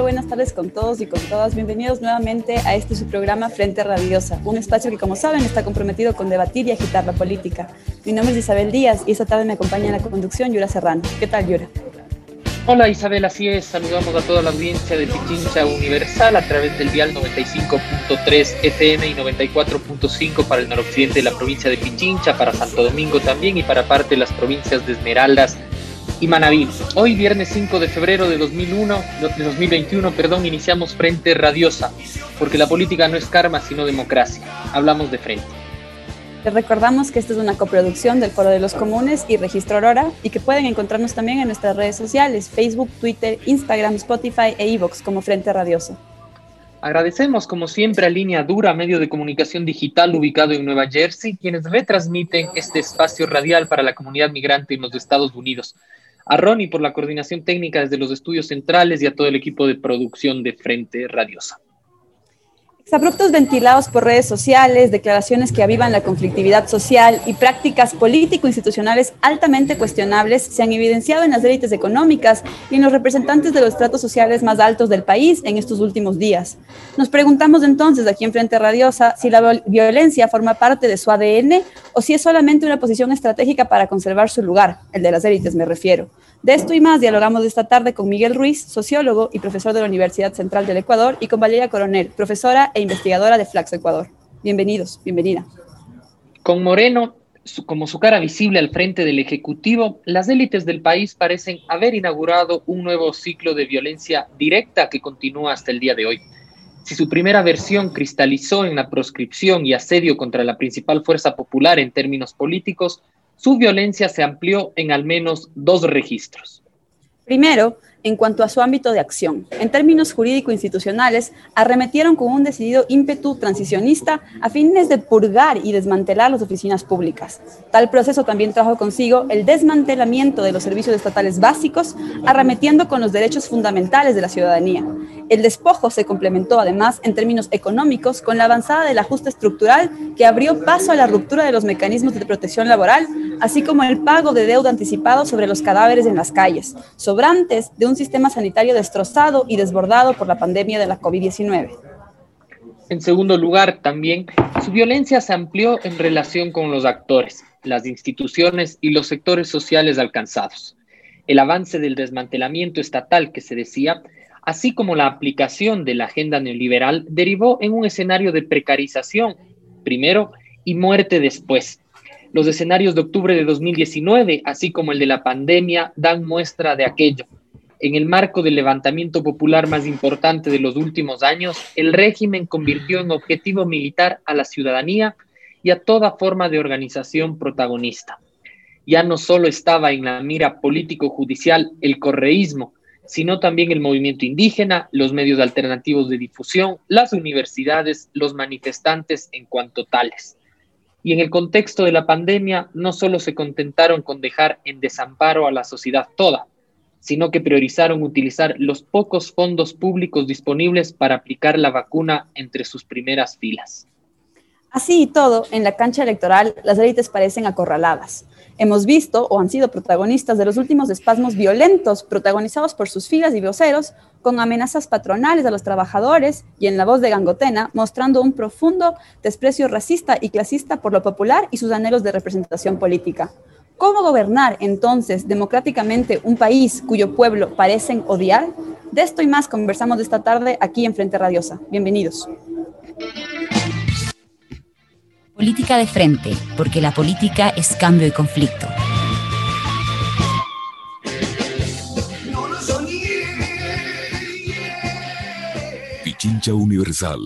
Buenas tardes con todos y con todas. Bienvenidos nuevamente a este su programa Frente Radiosa, un espacio que, como saben, está comprometido con debatir y agitar la política. Mi nombre es Isabel Díaz y esta tarde me acompaña en la conducción Yura Serrano. ¿Qué tal, Yura? Hola Isabel, así es. Saludamos a toda la audiencia de Pichincha Universal a través del dial 95.3 FM y 94.5 para el noroccidente de la provincia de Pichincha, para Santo Domingo también y para parte de las provincias de Esmeraldas y Manabí. Hoy, viernes 5 de febrero de 2001, de 2021, perdón, iniciamos Frente Radiosa, porque la política no es karma, sino democracia. Hablamos de frente. Les recordamos que esta es una coproducción del Foro de los Comunes y Registro Aurora y que pueden encontrarnos también en nuestras redes sociales, Facebook, Twitter, Instagram, Spotify e iVoox como Frente Radiosa. Agradecemos, como siempre, a Línea Dura, medio de comunicación digital ubicado en Nueva Jersey, quienes retransmiten este espacio radial para la comunidad migrante en los Estados Unidos a Ronnie por la coordinación técnica desde los estudios centrales y a todo el equipo de producción de Frente Radiosa. Abruptos ventilados por redes sociales, declaraciones que avivan la conflictividad social y prácticas político-institucionales altamente cuestionables se han evidenciado en las élites económicas y en los representantes de los estratos sociales más altos del país en estos últimos días. Nos preguntamos entonces aquí en Frente Radiosa si la violencia forma parte de su ADN o si es solamente una posición estratégica para conservar su lugar, el de las élites me refiero. De esto y más dialogamos esta tarde con Miguel Ruiz, sociólogo y profesor de la Universidad Central del Ecuador, y con Valeria Coronel, profesora e investigadora de Flaxo Ecuador. Bienvenidos, bienvenida. Con Moreno como su cara visible al frente del Ejecutivo, las élites del país parecen haber inaugurado un nuevo ciclo de violencia directa que continúa hasta el día de hoy. Si su primera versión cristalizó en la proscripción y asedio contra la principal fuerza popular en términos políticos, su violencia se amplió en al menos dos registros. Primero, en cuanto a su ámbito de acción. En términos jurídico-institucionales, arremetieron con un decidido ímpetu transicionista a fines de purgar y desmantelar las oficinas públicas. Tal proceso también trajo consigo el desmantelamiento de los servicios estatales básicos, arremetiendo con los derechos fundamentales de la ciudadanía. El despojo se complementó además en términos económicos con la avanzada del ajuste estructural que abrió paso a la ruptura de los mecanismos de protección laboral, así como el pago de deuda anticipado sobre los cadáveres en las calles, sobrantes de un sistema sanitario destrozado y desbordado por la pandemia de la COVID-19. En segundo lugar, también su violencia se amplió en relación con los actores, las instituciones y los sectores sociales alcanzados. El avance del desmantelamiento estatal que se decía, así como la aplicación de la agenda neoliberal, derivó en un escenario de precarización, primero, y muerte después. Los escenarios de octubre de 2019, así como el de la pandemia, dan muestra de aquello en el marco del levantamiento popular más importante de los últimos años, el régimen convirtió en objetivo militar a la ciudadanía y a toda forma de organización protagonista. Ya no solo estaba en la mira político-judicial el correísmo, sino también el movimiento indígena, los medios alternativos de difusión, las universidades, los manifestantes en cuanto tales. Y en el contexto de la pandemia, no solo se contentaron con dejar en desamparo a la sociedad toda, sino que priorizaron utilizar los pocos fondos públicos disponibles para aplicar la vacuna entre sus primeras filas. Así y todo, en la cancha electoral las élites parecen acorraladas. Hemos visto o han sido protagonistas de los últimos espasmos violentos protagonizados por sus filas y voceros, con amenazas patronales a los trabajadores y en la voz de Gangotena, mostrando un profundo desprecio racista y clasista por lo popular y sus anhelos de representación política. ¿Cómo gobernar entonces democráticamente un país cuyo pueblo parecen odiar? De esto y más conversamos esta tarde aquí en Frente Radiosa. Bienvenidos. Política de frente, porque la política es cambio y conflicto. Pichincha Universal.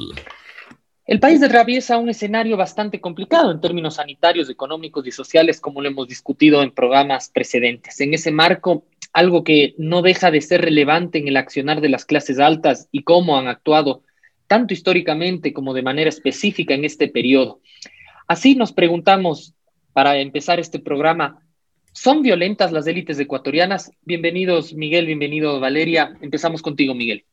El país atraviesa un escenario bastante complicado en términos sanitarios, económicos y sociales, como lo hemos discutido en programas precedentes. En ese marco, algo que no deja de ser relevante en el accionar de las clases altas y cómo han actuado tanto históricamente como de manera específica en este periodo. Así nos preguntamos, para empezar este programa, ¿son violentas las élites ecuatorianas? Bienvenidos, Miguel, bienvenido, Valeria. Empezamos contigo, Miguel.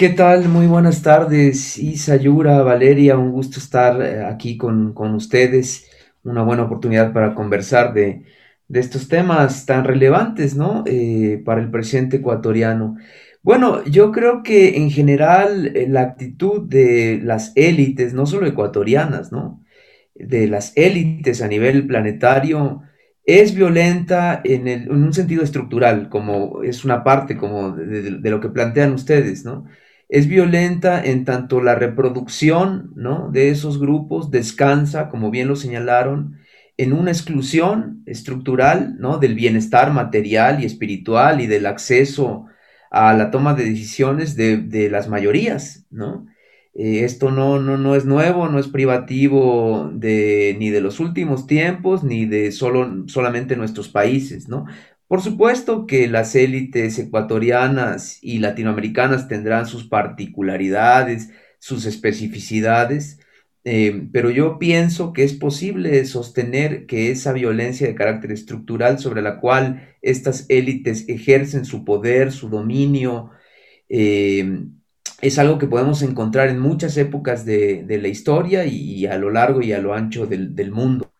¿Qué tal? Muy buenas tardes, Isa, Yura, Valeria, un gusto estar eh, aquí con, ustedes, una buena oportunidad para conversar de, estos temas tan relevantes, ¿no? Eh, para el presidente ecuatoriano. Bueno, yo creo que en general eh, la actitud de las élites, no solo ecuatorianas, ¿no? De las élites a nivel planetario, es violenta en, un sentido estructural, como es una parte como de, de, lo que plantean ustedes, ¿no? Es violenta en tanto la reproducción, ¿no? De esos grupos descansa, como bien lo señalaron, en una exclusión estructural, ¿no? Del bienestar material y espiritual y del acceso a la toma de decisiones de, las mayorías, ¿no? Eh, esto no, no, no, es nuevo, no es privativo de, ni de los últimos tiempos, ni de solo, solamente nuestros países, ¿no? Por supuesto que las élites ecuatorianas y latinoamericanas tendrán sus particularidades, sus especificidades, eh, pero yo pienso que es posible sostener que esa violencia de carácter estructural sobre la cual estas élites ejercen su poder, su dominio, eh, es algo que podemos encontrar en muchas épocas de, la historia y, a lo largo y a lo ancho del, mundo.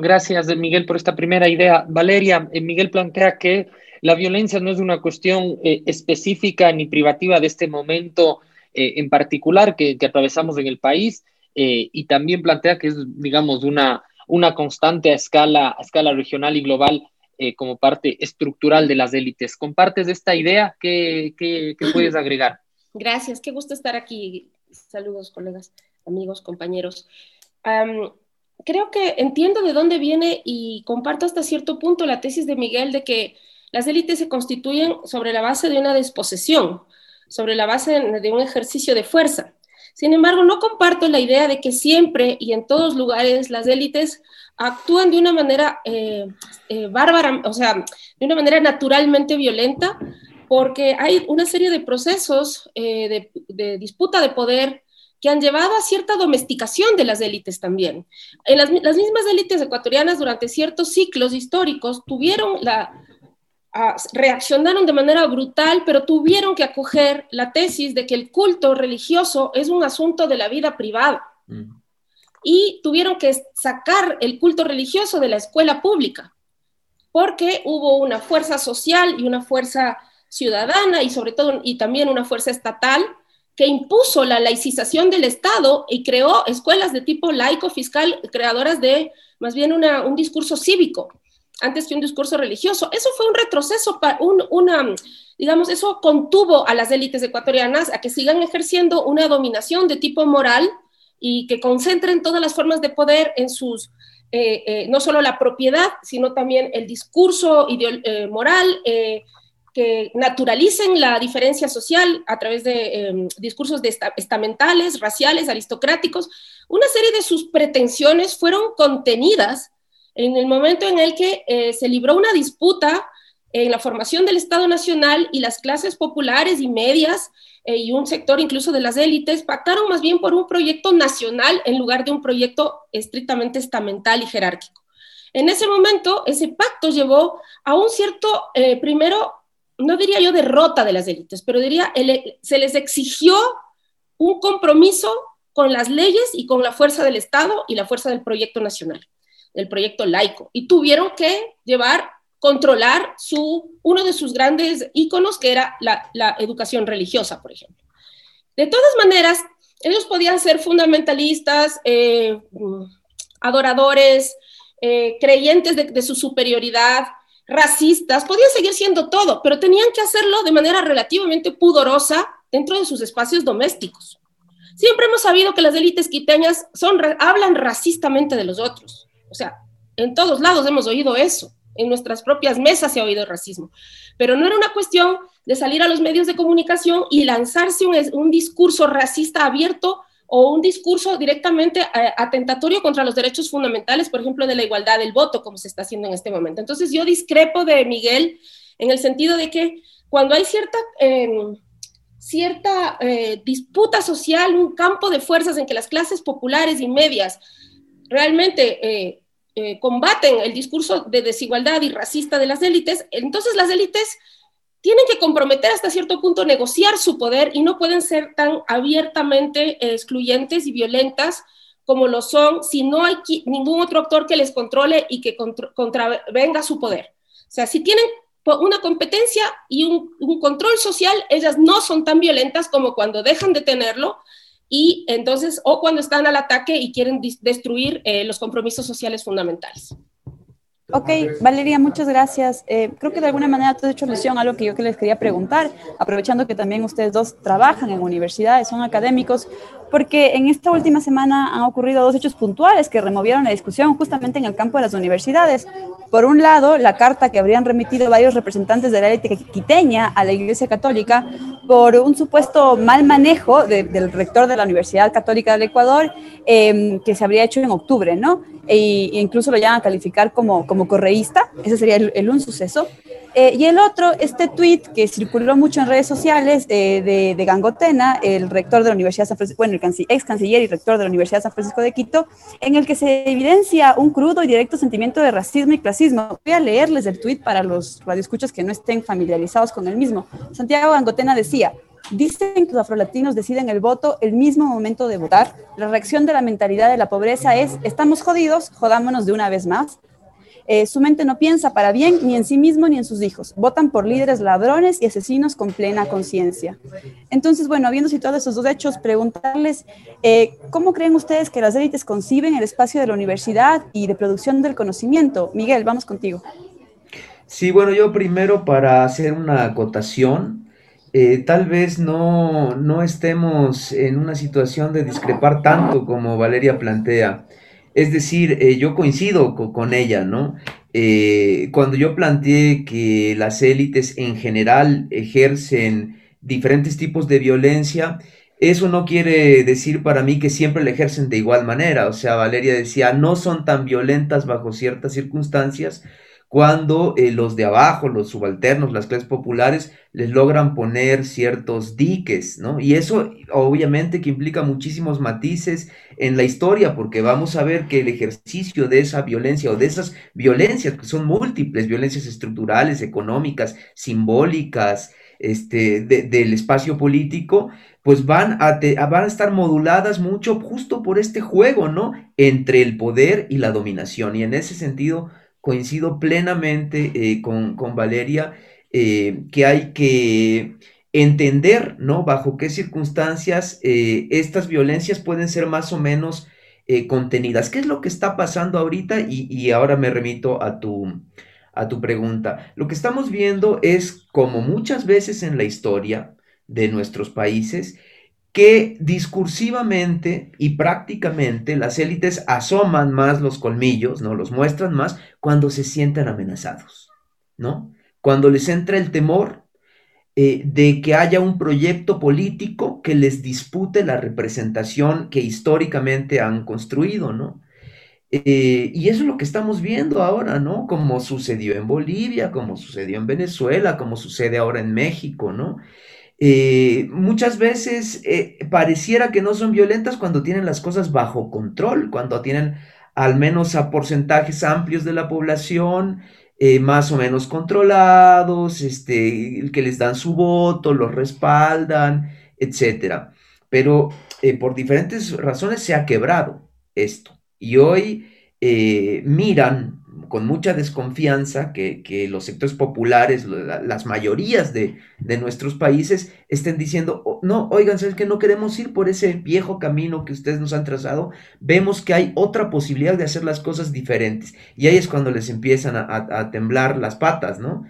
Gracias, Miguel, por esta primera idea. Valeria, eh, Miguel plantea que la violencia no es una cuestión específica ni privativa de este momento eh, en particular que, atravesamos en el país eh, y también plantea que es, digamos, una, una constante a escala, a escala regional y global eh, como parte estructural de las élites. ¿Compartes esta idea? ¿Qué, qué, puedes agregar? Gracias, qué gusto estar aquí. Saludos, colegas, amigos, compañeros. Creo que entiendo de dónde viene y comparto hasta cierto punto la tesis de Miguel de que las élites se constituyen sobre la base de una desposesión, sobre la base de un ejercicio de fuerza. Sin embargo, no comparto la idea de que siempre y en todos lugares las élites actúan de una manera eh, eh, bárbara, o sea, de una manera naturalmente violenta, porque hay una serie de procesos eh, de, disputa de poder que han llevado a cierta domesticación de las élites también. En las, las mismas élites ecuatorianas durante ciertos ciclos históricos tuvieron la, reaccionaron de manera brutal, pero tuvieron que acoger la tesis de que el culto religioso es un asunto de la vida privada. Mm. Y tuvieron que sacar el culto religioso de la escuela pública, porque hubo una fuerza social y una fuerza ciudadana y sobre todo y también una fuerza estatal que impuso la laicización del Estado y creó escuelas de tipo laico fiscal, creadoras de más bien un discurso cívico antes que un discurso religioso. Eso fue un retroceso, un, una, digamos, eso contuvo a las élites ecuatorianas a que sigan ejerciendo una dominación de tipo moral y que concentren todas las formas de poder en sus, eh, eh, no solo la propiedad, sino también el discurso eh, moral, que naturalicen la diferencia social a través de em, discursos de estamentales, raciales, aristocráticos. Una serie de sus pretensiones fueron contenidas en el momento en el que eh, se libró una disputa en la formación del Estado Nacional y las clases populares y medias eh, y un sector incluso de las élites pactaron más bien por un proyecto nacional en lugar de un proyecto estrictamente estamental y jerárquico. En ese momento, ese pacto llevó a un cierto, eh, primero, no diría yo derrota de las élites, pero diría, se les exigió un compromiso con las leyes y con la fuerza del Estado y la fuerza del proyecto nacional del proyecto laico y tuvieron que llevar, controlar su, uno de sus grandes íconos, que era la, educación religiosa, por ejemplo. De todas maneras, ellos podían ser fundamentalistas, eh, adoradores, eh, creyentes de, su superioridad, racistas, podían seguir siendo todo, pero tenían que hacerlo de manera relativamente pudorosa dentro de sus espacios domésticos. Siempre hemos sabido que las élites quiteñas son, hablan racistamente de los otros. O sea, en todos lados hemos oído eso. En nuestras propias mesas se ha oído racismo. Pero no era una cuestión de salir a los medios de comunicación y lanzarse un, discurso racista abierto o un discurso directamente eh, atentatorio contra los derechos fundamentales, por ejemplo, de la igualdad del voto, como se está haciendo en este momento. Entonces yo discrepo de Miguel en el sentido de que cuando hay cierta, em, cierta eh, disputa social, un campo de fuerzas en que las clases populares y medias realmente eh, combaten el discurso de desigualdad y racista de las élites, entonces las élites tienen que comprometer hasta cierto punto negociar su poder y no pueden ser tan abiertamente excluyentes y violentas como lo son si no hay ningún otro actor que les controle y que contravenga su poder. O sea, si tienen una competencia y un, control social, ellas no son tan violentas como cuando dejan de tenerlo y entonces, o cuando están al ataque y quieren destruir eh, los compromisos sociales fundamentales. Ok, Valeria, muchas gracias. Eh, creo que de alguna manera tú has hecho alusión a algo que yo les quería preguntar, aprovechando que también ustedes dos trabajan en universidades, son académicos porque en esta última semana han ocurrido dos hechos puntuales que removieron la discusión justamente en el campo de las universidades. Por un lado, la carta que habrían remitido varios representantes de la élite quiteña a la Iglesia Católica por un supuesto mal manejo del rector de la Universidad Católica del Ecuador, em, que se habría hecho en octubre, ¿no? E, incluso lo llaman a calificar como, como correísta, ese sería el un suceso. Eh, y el otro, este tweet que circuló mucho en redes sociales eh, de, Gangotena, el rector de la Universidad de San Francisco, bueno, el ex canciller y rector de la Universidad de San Francisco de Quito, en el que se evidencia un crudo y directo sentimiento de racismo y clasismo. Voy a leerles el tweet para los radioescuchas que no estén familiarizados con el mismo. Santiago Gangotena decía, Dicen que los afrolatinos deciden el voto el mismo momento de votar. La reacción de la mentalidad de la pobreza es, estamos jodidos, jodámonos de una vez más. Eh, su mente no piensa para bien ni en sí mismo ni en sus hijos. Votan por líderes ladrones y asesinos con plena conciencia. Entonces, bueno, habiendo situado esos dos hechos, preguntarles, eh, ¿cómo creen ustedes que las élites conciben el espacio de la universidad y de producción del conocimiento? Miguel, vamos contigo. Sí, bueno, yo primero para hacer una acotación, eh, tal vez no, no, estemos en una situación de discrepar tanto como Valeria plantea. Es decir, eh, yo coincido con, ella, ¿no? Eh, cuando yo planteé que las élites en general ejercen diferentes tipos de violencia, eso no quiere decir para mí que siempre la ejercen de igual manera. O sea, Valeria decía, no son tan violentas bajo ciertas circunstancias, cuando eh, los de abajo, los subalternos, las clases populares, les logran poner ciertos diques, ¿no? Y eso obviamente que implica muchísimos matices en la historia, porque vamos a ver que el ejercicio de esa violencia o de esas violencias, que son múltiples, violencias estructurales, económicas, simbólicas, este, del espacio político, pues van a, van a estar moduladas mucho justo por este juego, ¿no? Entre el poder y la dominación. Y en ese sentido, coincido plenamente eh, con, Valeria eh, que hay que entender, ¿no? Bajo qué circunstancias eh, estas violencias pueden ser más o menos contenidas. ¿Qué es lo que está pasando ahorita? Y, ahora me remito a tu, a tu pregunta. Lo que estamos viendo es, como muchas veces en la historia de nuestros países, que discursivamente y prácticamente las élites asoman más los colmillos, ¿no? Los muestran más cuando se sienten amenazados, ¿no? Cuando les entra el temor eh, de que haya un proyecto político que les dispute la representación que históricamente han construido, ¿no? Eh, y eso es lo que estamos viendo ahora, ¿no? Como sucedió en Bolivia, como sucedió en Venezuela, como sucede ahora en México, ¿no? Eh, muchas veces eh, pareciera que no son violentas cuando tienen las cosas bajo control, cuando tienen al menos a porcentajes amplios de la población eh, más o menos controlados, este, que les dan su voto, los respaldan, etc. Pero por diferentes razones se ha quebrado esto. Y hoy miran con mucha desconfianza que, los sectores populares, las mayorías de, nuestros países estén diciendo, oh, no, oigan, ¿sabes que no queremos ir por ese viejo camino que ustedes nos han trazado? Vemos que hay otra posibilidad de hacer las cosas diferentes. Y ahí es cuando les empiezan a, temblar las patas, ¿no?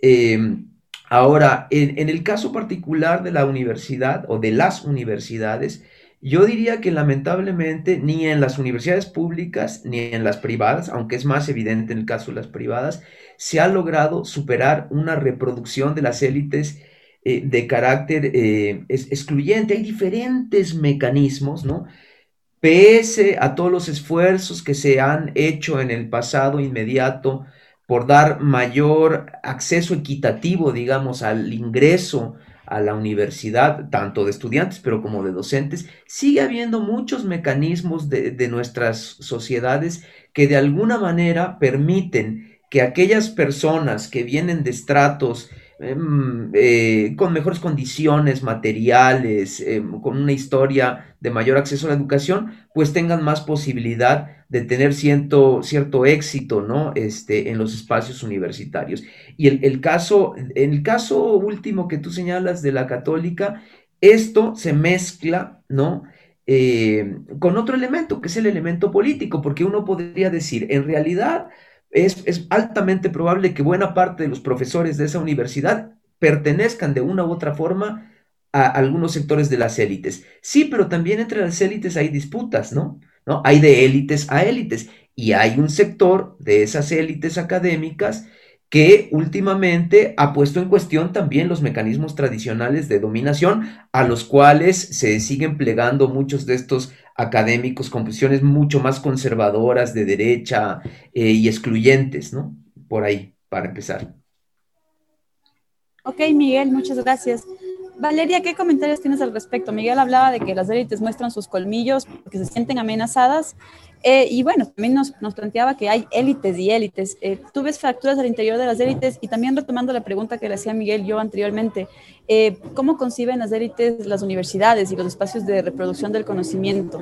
Em, ahora, en el caso particular de la universidad o de las universidades, yo diría que lamentablemente ni en las universidades públicas ni en las privadas, aunque es más evidente en el caso de las privadas, se ha logrado superar una reproducción de las élites eh, de carácter eh, excluyente. Hay diferentes mecanismos, ¿no? Pese a todos los esfuerzos que se han hecho en el pasado inmediato por dar mayor acceso equitativo, digamos, al ingreso a la universidad, tanto de estudiantes, pero como de docentes, sigue habiendo muchos mecanismos de, de nuestras sociedades que de alguna manera permiten que aquellas personas que vienen de estratos Em, eh, con mejores condiciones materiales, em, con una historia de mayor acceso a la educación, pues tengan más posibilidad de tener cierto, éxito, ¿no? Este, en los espacios universitarios. Y el, caso, en el caso último que tú señalas de la católica, esto se mezcla, ¿no? Eh, con otro elemento, que es el elemento político, porque uno podría decir, en realidad, es, altamente probable que buena parte de los profesores de esa universidad pertenezcan de una u otra forma a algunos sectores de las élites. Sí, pero también entre las élites hay disputas, ¿no? ¿No? Hay de élites a élites y hay un sector de esas élites académicas que últimamente ha puesto en cuestión también los mecanismos tradicionales de dominación a los cuales se siguen plegando muchos de estos académicos con posiciones mucho más conservadoras, de derecha eh, y excluyentes, ¿no? Por ahí, para empezar. Ok, Miguel, muchas gracias. Valeria, ¿qué comentarios tienes al respecto? Miguel hablaba de que las élites muestran sus colmillos porque se sienten amenazadas. Eh, y bueno, también nos, nos, planteaba que hay élites y élites. Eh, tú ves fracturas al interior de las élites y también retomando la pregunta que le hacía Miguel yo anteriormente, eh, ¿cómo conciben las élites las universidades y los espacios de reproducción del conocimiento?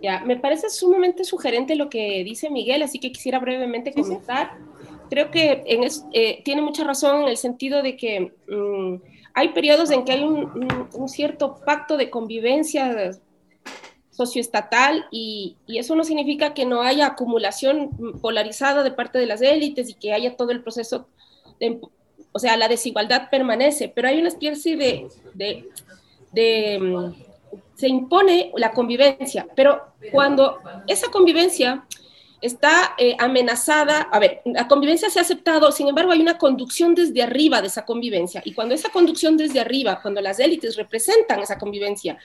Ya, me parece sumamente sugerente lo que dice Miguel, así que quisiera brevemente comentar. Creo que en tiene mucha razón en el sentido de que mm, hay periodos en que hay un, un cierto pacto de convivencia socioestatal y, y, eso no significa que no haya acumulación polarizada de parte de las élites y que haya todo el proceso, de, o sea, la desigualdad permanece, pero hay una especie de, de, de mm, se impone la convivencia, pero cuando esa convivencia está eh, amenazada, a ver, la convivencia se ha aceptado, sin embargo hay una conducción desde arriba de esa convivencia, y cuando esa conducción desde arriba, cuando las élites representan esa convivencia,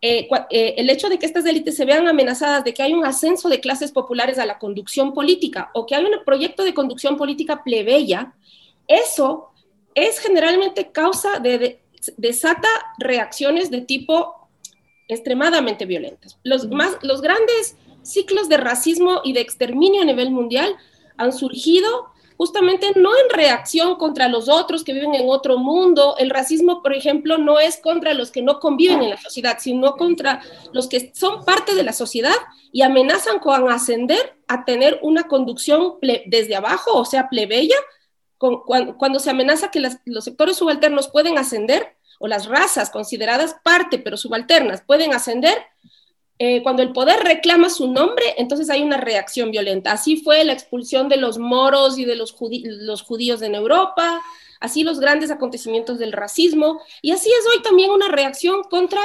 eh, eh, el hecho de que estas élites se vean amenazadas de que hay un ascenso de clases populares a la conducción política o que hay un proyecto de conducción política plebeya, eso es generalmente causa de, desata reacciones de tipo extremadamente violentas. Los, más, los grandes ciclos de racismo y de exterminio a nivel mundial han surgido justamente no en reacción contra los otros que viven en otro mundo. El racismo, por ejemplo, no es contra los que no conviven en la sociedad, sino contra los que son parte de la sociedad y amenazan con ascender a tener una conducción desde abajo, o sea, plebeya, cuando, se amenaza que los sectores subalternos pueden ascender, o las razas consideradas parte pero subalternas pueden ascender, eh, cuando el poder reclama su nombre, entonces hay una reacción violenta. Así fue la expulsión de los moros y de los, los judíos en Europa, así los grandes acontecimientos del racismo, y así es hoy también una reacción contra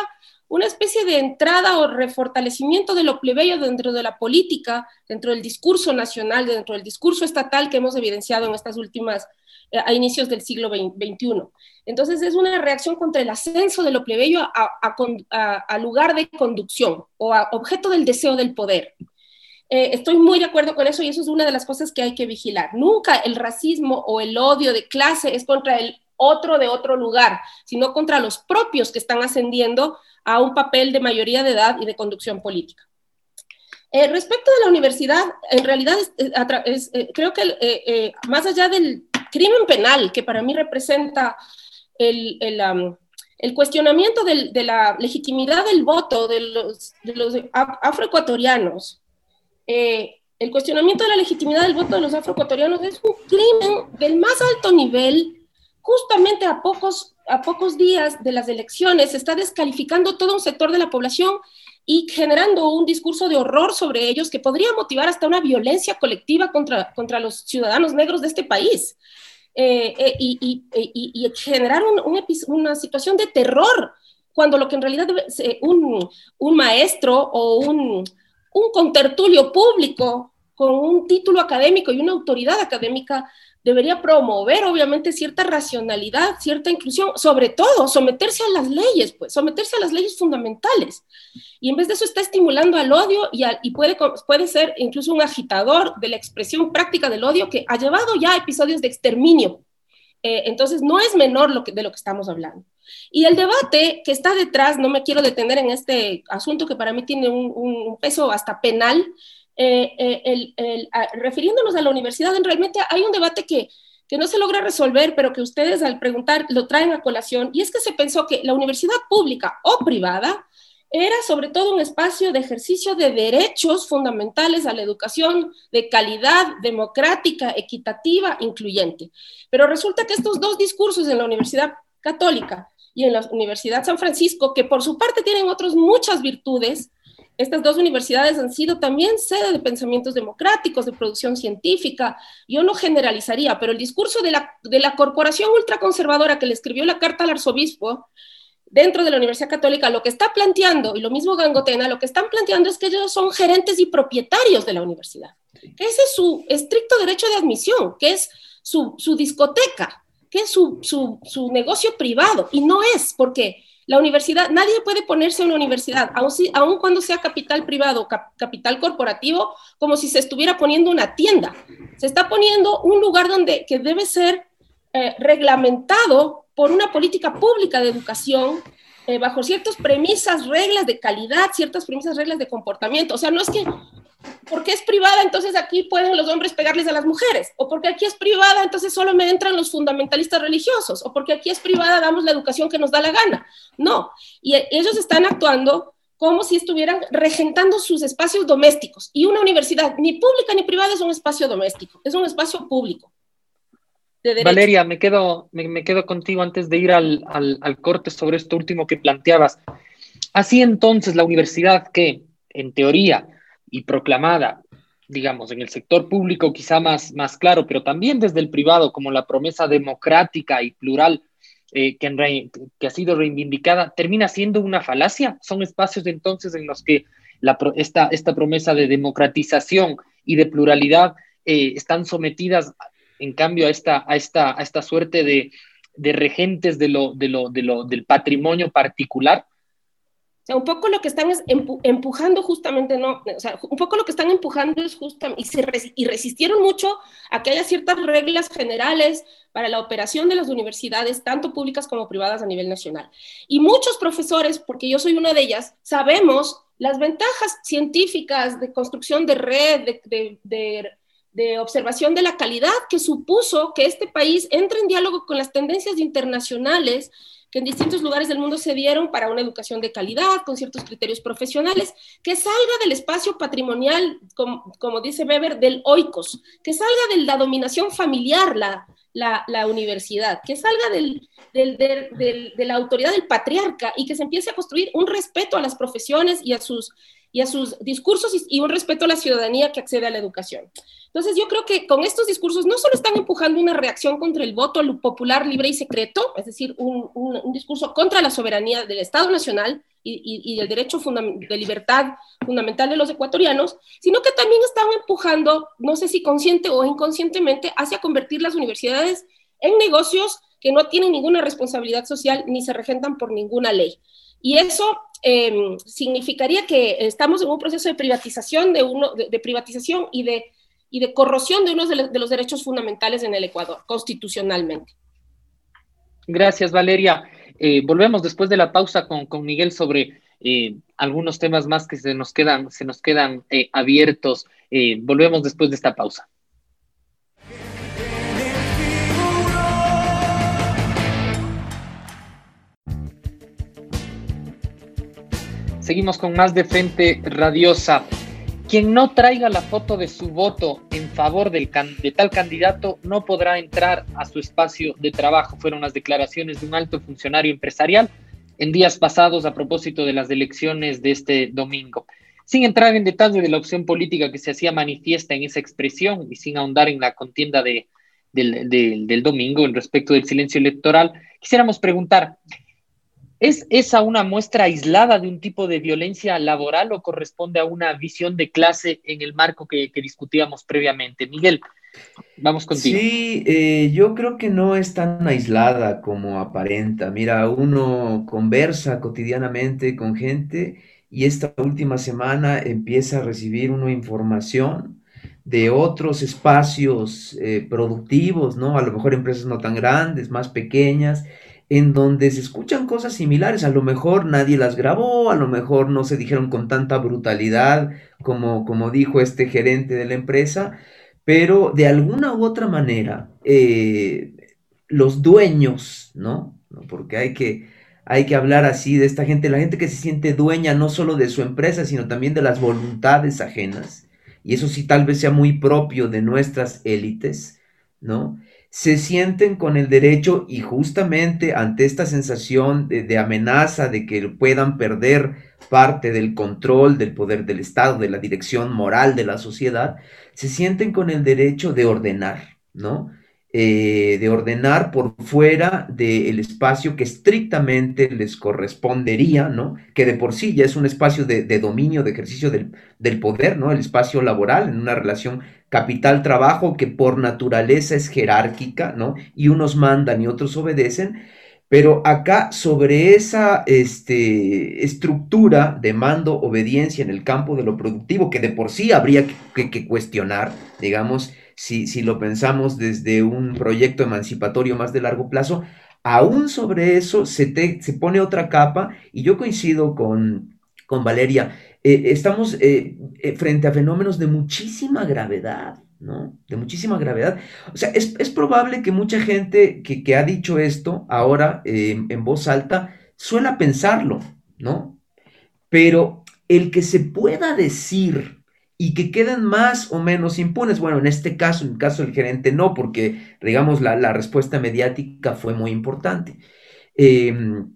una especie de entrada o refortalecimiento de lo plebeyo dentro de la política, dentro del discurso nacional, dentro del discurso estatal que hemos evidenciado en estas últimas a inicios del siglo XXI. Entonces es una reacción contra el ascenso de lo plebeyo a, lugar de conducción o a objeto del deseo del poder. Eh, estoy muy de acuerdo con eso y eso es una de las cosas que hay que vigilar. Nunca el racismo o el odio de clase es contra el otro de otro lugar, sino contra los propios que están ascendiendo a un papel de mayoría de edad y de conducción política. Eh, respecto de la universidad, en realidad creo que más allá del, crimen penal, que para mí representa el, el, cuestionamiento de la legitimidad del voto de los, de los afroecuatorianos, eh, el cuestionamiento de la legitimidad del voto de los afroecuatorianos es un crimen del más alto nivel, justamente a pocos, a pocos días de las elecciones, se está descalificando todo un sector de la población y generando un discurso de horror sobre ellos que podría motivar hasta una violencia colectiva contra, contra los ciudadanos negros de este país. Eh, eh, y, generar una situación de terror, cuando lo que en realidad un, un maestro o un, un contertulio público con un título académico y una autoridad académica debería promover obviamente cierta racionalidad, cierta inclusión, sobre todo someterse a las leyes, pues someterse a las leyes fundamentales. Y en vez de eso está estimulando al odio y, puede, puede ser incluso un agitador de la expresión práctica del odio que ha llevado ya episodios de exterminio Eh, entonces, no es menor lo de lo que estamos hablando. Y el debate que está detrás, no me quiero detener en este asunto que para mí tiene un, peso hasta penal, eh, eh, refiriéndonos a la universidad, en realmente hay un debate que, que no se logra resolver, pero que ustedes al preguntar lo traen a colación, y es que se pensó que la universidad pública o privada era sobre todo un espacio de ejercicio de derechos fundamentales a la educación de calidad, democrática, equitativa, incluyente. Pero resulta que estos dos discursos en la Universidad Católica y en la Universidad San Francisco, que por su parte tienen otras muchas virtudes, estas dos universidades han sido también sede de pensamientos democráticos, de producción científica. Yo no generalizaría, pero el discurso de la, corporación ultraconservadora que le escribió la carta al arzobispo dentro de la Universidad Católica, lo que está planteando, y lo mismo Gangotena, lo que están planteando es que ellos son gerentes y propietarios de la universidad, que ese es su estricto derecho de admisión, que es su, discoteca, que es su, su negocio privado, y no es porque la universidad, nadie puede ponerse una universidad, aun, si, cuando sea capital privado, capital corporativo, como si se estuviera poniendo una tienda. Se está poniendo un lugar donde que debe ser eh, reglamentado por una política pública de educación eh, bajo ciertas premisas, reglas de calidad, ciertas premisas, reglas de comportamiento. O sea, no es que porque es privada, entonces aquí pueden los hombres pegarles a las mujeres, o porque aquí es privada, entonces solo me entran los fundamentalistas religiosos, o porque aquí es privada, damos la educación que nos da la gana. No, y ellos están actuando como si estuvieran regentando sus espacios domésticos. Y una universidad, ni pública ni privada, es un espacio doméstico, es un espacio público. Valeria, me quedo, me, quedo contigo antes de ir al, al, corte sobre esto último que planteabas. Así entonces, la universidad que, en teoría y proclamada, digamos, en el sector público quizá más, más claro, pero también desde el privado, como la promesa democrática y plural eh, que, ha sido reivindicada, termina siendo una falacia. Son espacios entonces en los que esta, esta promesa de democratización y de pluralidad eh, están sometidas en cambio a esta, a esta, a esta suerte de, de regentes de lo, de lo, de lo, del patrimonio particular? O sea, un poco lo que están es empujando justamente, no, o sea, un poco lo que están empujando es justamente, y, se y resistieron mucho a que haya ciertas reglas generales para la operación de las universidades, tanto públicas como privadas a nivel nacional. Y muchos profesores, porque yo soy una de ellas, sabemos las ventajas científicas de construcción de red, de, de, de de observación de la calidad que supuso que este país entre en diálogo con las tendencias internacionales que en distintos lugares del mundo se dieron para una educación de calidad, con ciertos criterios profesionales, que salga del espacio patrimonial, como, dice Weber, del oikos, que salga de la dominación familiar la, la, universidad, que salga del, de la autoridad del patriarca y que se empiece a construir un respeto a las profesiones y a sus, y a sus discursos y un respeto a la ciudadanía que accede a la educación. Entonces, yo creo que con estos discursos no solo están empujando una reacción contra el voto popular libre y secreto, es decir, un, un, discurso contra la soberanía del Estado Nacional y, y, el derecho de libertad fundamental de los ecuatorianos, sino que también están empujando, no sé si consciente o inconscientemente, hacia convertir las universidades en negocios que no tienen ninguna responsabilidad social ni se regentan por ninguna ley. Y eso em, significaría que estamos en un proceso de privatización, de, uno, de privatización y de y de corrosión de uno de, los derechos fundamentales en el Ecuador, constitucionalmente. Gracias, Valeria. Eh, volvemos después de la pausa con, con Miguel sobre eh, algunos temas más que se nos quedan, se nos quedan eh, abiertos. volvemos después de esta pausa. Seguimos con más de Frente Radiosa. Quien no traiga la foto de su voto en favor de tal candidato no podrá entrar a su espacio de trabajo. Fueron las declaraciones de un alto funcionario empresarial en días pasados a propósito de las elecciones de este domingo. Sin entrar en detalle de la opción política que se hacía manifiesta en esa expresión y sin ahondar en la contienda de, del, del domingo en respecto del silencio electoral, quisiéramos preguntar, ¿Es esa una muestra aislada de un tipo de violencia laboral o corresponde a una visión de clase en el marco que, discutíamos previamente? Miguel, vamos contigo. Sí, eh, yo creo que no es tan aislada como aparenta. Mira, uno conversa cotidianamente con gente y esta última semana empieza a recibir una información de otros espacios eh, productivos, ¿no? A lo mejor empresas no tan grandes, más pequeñas, en donde se escuchan cosas similares, a lo mejor nadie las grabó, a lo mejor no se dijeron con tanta brutalidad como, como dijo este gerente de la empresa, pero de alguna u otra manera, eh, los dueños, ¿no? Porque hay que, hay que hablar así de esta gente, la gente que se siente dueña no solo de su empresa, sino también de las voluntades ajenas, y eso sí tal vez sea muy propio de nuestras élites, ¿no? Se sienten con el derecho y justamente ante esta sensación de, amenaza de que puedan perder parte del control del poder del Estado, de la dirección moral de la sociedad, se sienten con el derecho de ordenar, ¿no? Eh, de ordenar por fuera del espacio que estrictamente les correspondería, ¿no? Que de por sí ya es un espacio de, dominio, de ejercicio del, del, poder, ¿no? El espacio laboral en una relación capital-trabajo que por naturaleza es jerárquica, ¿no? Y unos mandan y otros obedecen. Pero acá sobre esa este, estructura de mando, obediencia en el campo de lo productivo, que de por sí habría que cuestionar, digamos, si, lo pensamos desde un proyecto emancipatorio más de largo plazo, aún sobre eso se, se pone otra capa y yo coincido con, con Valeria, eh, estamos eh, eh, frente a fenómenos de muchísima gravedad. ¿no? De muchísima gravedad. O sea, es, probable que mucha gente que, ha dicho esto ahora en voz alta suela pensarlo, ¿no? Pero el que se pueda decir y que queden más o menos impunes. Bueno, en este caso, en el caso del gerente, no, porque, digamos, la, respuesta mediática fue muy importante. Em,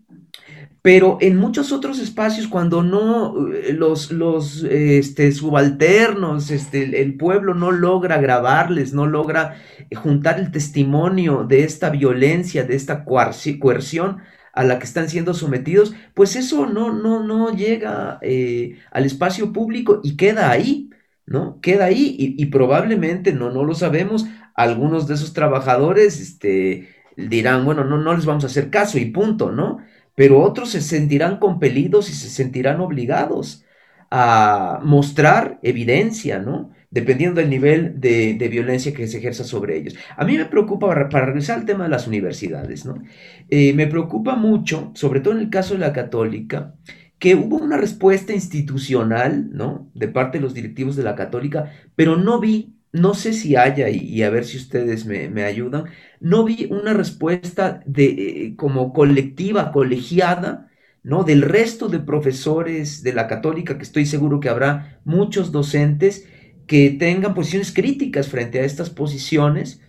pero en muchos otros espacios, cuando no eh, los, los este, subalternos, este, el pueblo no logra grabarles, no logra juntar el testimonio de esta violencia, de esta coerción, a la que están siendo sometidos, pues eso no, no, no llega eh, al espacio público y queda ahí, ¿no? Queda ahí y, probablemente, no, no lo sabemos, algunos de esos trabajadores este, dirán, bueno, no, no les vamos a hacer caso y punto, ¿no? Pero otros se sentirán compelidos y se sentirán obligados a mostrar evidencia, ¿no? dependiendo del nivel de, violencia que se ejerza sobre ellos. A mí me preocupa, para regresar al tema de las universidades, ¿no? Eh, me preocupa mucho, sobre todo en el caso de la católica, que hubo una respuesta institucional, ¿no? De parte de los directivos de la católica, pero no vi, no sé si haya, y, a ver si ustedes me, ayudan, no vi una respuesta de, eh, como colectiva, colegiada, ¿no? Del resto de profesores de la católica, que estoy seguro que habrá muchos docentes que tengan posiciones críticas frente a estas posiciones,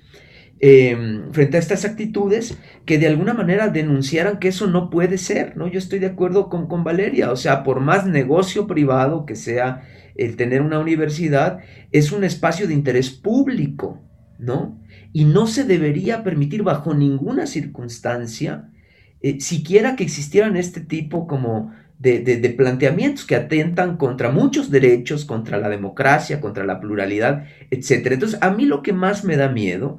em, frente a estas actitudes, que de alguna manera denunciaran que eso no puede ser, ¿no? Yo estoy de acuerdo con, con Valeria, o sea, por más negocio privado que sea el tener una universidad, es un espacio de interés público, ¿no? Y no se debería permitir bajo ninguna circunstancia, eh, siquiera que existieran este tipo como de, planteamientos que atentan contra muchos derechos, contra la democracia, contra la pluralidad, etc. Entonces, a mí lo que más me da miedo,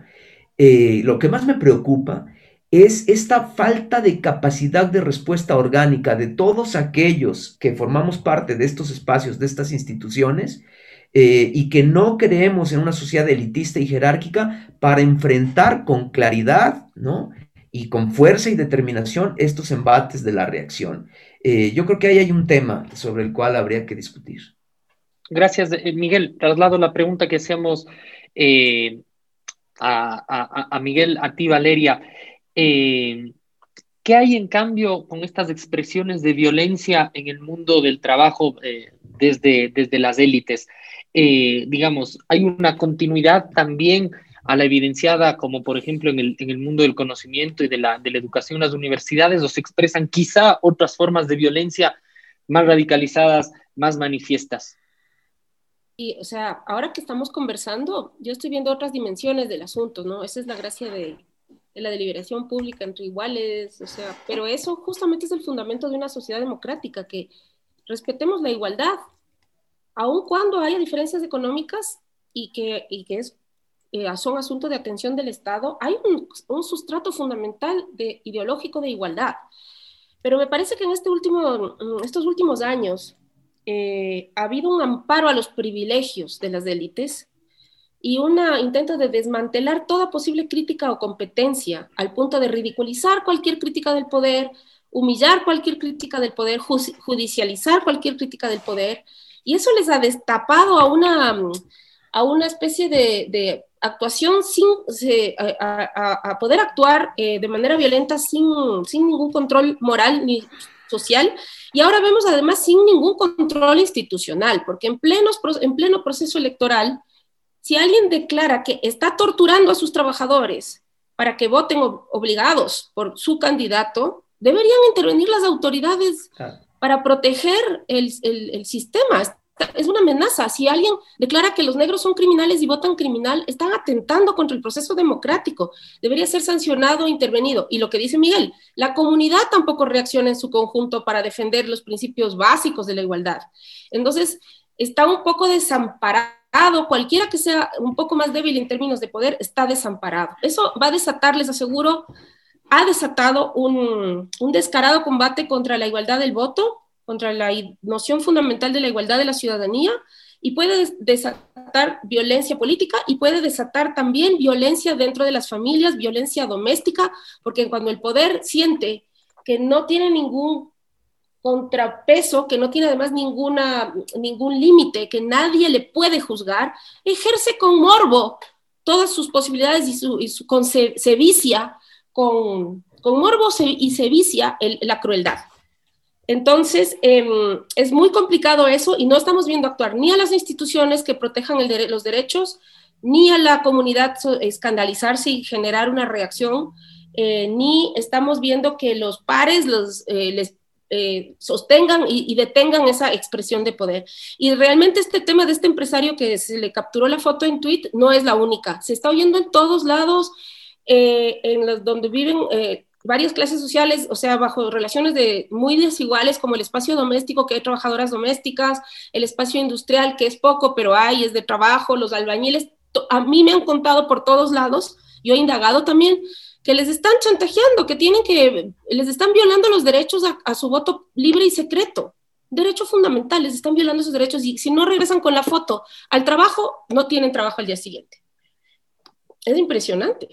eh, lo que más me preocupa, es esta falta de capacidad de respuesta orgánica de todos aquellos que formamos parte de estos espacios, de estas instituciones, eh, y que no creemos en una sociedad elitista y jerárquica para enfrentar con claridad, ¿no? Y con fuerza y determinación estos embates de la reacción. Eh, yo creo que ahí hay un tema sobre el cual habría que discutir. Gracias, Miguel. Traslado la pregunta que hacemos eh, a, Miguel, a ti, Valeria. ¿Qué hay en cambio con estas expresiones de violencia en el mundo del trabajo desde, desde las élites? digamos, hay una continuidad también a la evidenciada, como por ejemplo en el, en el mundo del conocimiento y de la, de la educación en las universidades, o se expresan quizá otras formas de violencia más radicalizadas, más manifiestas. Y, o sea, ahora que estamos conversando, yo estoy viendo otras dimensiones del asunto, ¿no? Esa es la gracia de, de la deliberación pública entre iguales, o sea, pero eso justamente es el fundamento de una sociedad democrática, que respetemos la igualdad, aun cuando haya diferencias económicas y que, y que es eh, son asuntos de atención del Estado, hay un, sustrato fundamental de, ideológico de igualdad. Pero me parece que en este último, estos últimos años eh, ha habido un amparo a los privilegios de las élites y un intento de desmantelar toda posible crítica o competencia, al punto de ridiculizar cualquier crítica del poder, humillar cualquier crítica del poder, judicializar cualquier crítica del poder, y eso les ha destapado a una, a una especie de, actuación sin, a, poder actuar eh, de manera violenta sin, sin ningún control moral ni social, y ahora vemos además sin ningún control institucional, porque en, plenos, en pleno proceso electoral, si alguien declara que está torturando a sus trabajadores para que voten obligados por su candidato, deberían intervenir las autoridades para proteger el, el, sistema. Es una amenaza. Si alguien declara que los negros son criminales y votan criminal, están atentando contra el proceso democrático. Debería ser sancionado e intervenido. Y lo que dice Miguel, la comunidad tampoco reacciona en su conjunto para defender los principios básicos de la igualdad. Entonces, está un poco desamparado cualquiera que sea un poco más débil en términos de poder, está desamparado. Eso va a desatar, les aseguro, ha desatado un, descarado combate contra la igualdad del voto, contra la noción fundamental de la igualdad de la ciudadanía, y puede desatar violencia política y puede desatar también violencia dentro de las familias, violencia doméstica, porque cuando el poder siente que no tiene ningún contrapeso que no tiene además ninguna, ningún límite, que nadie le puede juzgar, ejerce con morbo todas sus posibilidades y, su, y con se, vicia, con, con, morbo y se vicia la crueldad. Entonces, em, es muy complicado eso y no estamos viendo actuar ni a las instituciones que protejan los derechos, ni a la comunidad escandalizarse y generar una reacción, eh, ni estamos viendo que los pares los, eh, les eh, sostengan y, detengan esa expresión de poder. Y realmente este tema de este empresario que se le capturó la foto en tweet no es la única. Se está oyendo en todos lados, eh, en los donde viven eh, varias clases sociales, o sea, bajo relaciones de, muy desiguales, como el espacio doméstico, que hay trabajadoras domésticas, el espacio industrial, que es poco, pero hay, es de trabajo, los albañiles. A mí me han contado por todos lados, yo he indagado también, que les están chantajeando, que tienen que, les están violando los derechos a, su voto libre y secreto. Derecho fundamental, les están violando sus derechos y si no regresan con la foto al trabajo, no tienen trabajo al día siguiente. Es impresionante.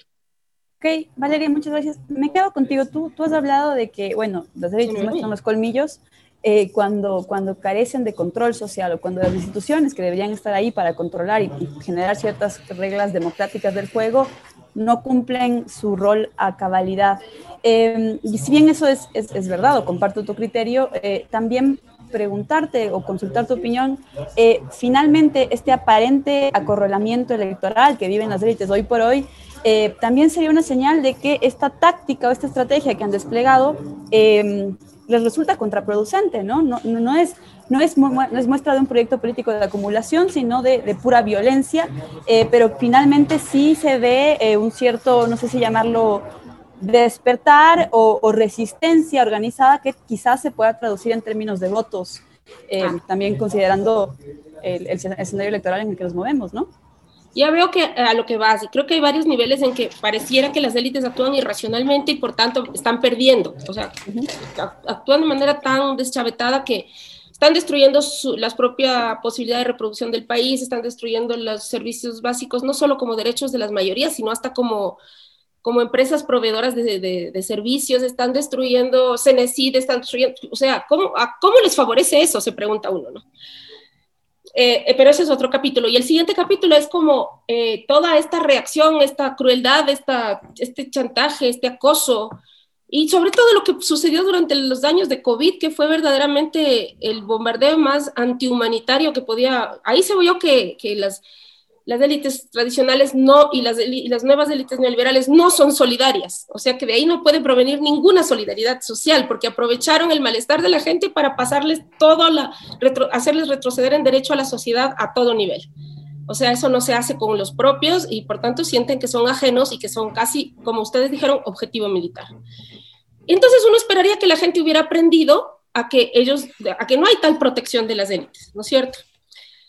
Ok, Valeria, muchas gracias. Me quedo contigo. Tú, tú has hablado de que, bueno, los derechos son los colmillos eh, cuando, cuando carecen de control social o cuando las instituciones que deberían estar ahí para controlar y generar ciertas reglas democráticas del juego no cumplen su rol a cabalidad. Em, y si bien eso es, es, verdad o comparto tu criterio, eh, también preguntarte o consultar tu opinión, eh, finalmente este aparente acorralamiento electoral que viven las élites hoy por hoy, eh, también sería una señal de que esta táctica o esta estrategia que han desplegado em, les resulta contraproducente, ¿no? No, no, es, no, es, no es muestra de un proyecto político de acumulación, sino de, pura violencia, eh, pero finalmente sí se ve eh, un cierto, no sé si llamarlo despertar o, resistencia organizada que quizás se pueda traducir en términos de votos, ah. también considerando el, el escenario electoral en el que nos movemos, ¿no? Ya veo que a lo que vas, y creo que hay varios niveles en que pareciera que las élites actúan irracionalmente y por tanto están perdiendo, o sea, actúan de manera tan deschavetada que están destruyendo la propia posibilidad de reproducción del país, están destruyendo los servicios básicos, no solo como derechos de las mayorías, sino hasta como, como empresas proveedoras de, de, servicios, están destruyendo Cenecid, están destruyendo, o sea, ¿cómo, ¿cómo les favorece eso? Se pregunta uno, ¿no? Eh, eh, pero ese es otro capítulo. Y el siguiente capítulo es como eh, toda esta reacción, esta crueldad, esta, este chantaje, este acoso, y sobre todo lo que sucedió durante los años de COVID, que fue verdaderamente el bombardeo más antihumanitario que podía. Ahí se vio que, que las las élites tradicionales no y las, nuevas élites neoliberales no son solidarias. O sea que de ahí no puede provenir ninguna solidaridad social, porque aprovecharon el malestar de la gente para pasarles todo, la, hacerles retroceder en derecho a la sociedad a todo nivel. O sea, eso no se hace con los propios y por tanto sienten que son ajenos y que son casi, como ustedes dijeron, objetivo militar. Entonces uno esperaría que la gente hubiera aprendido a que ellos, a que no hay tal protección de las élites, ¿no es cierto?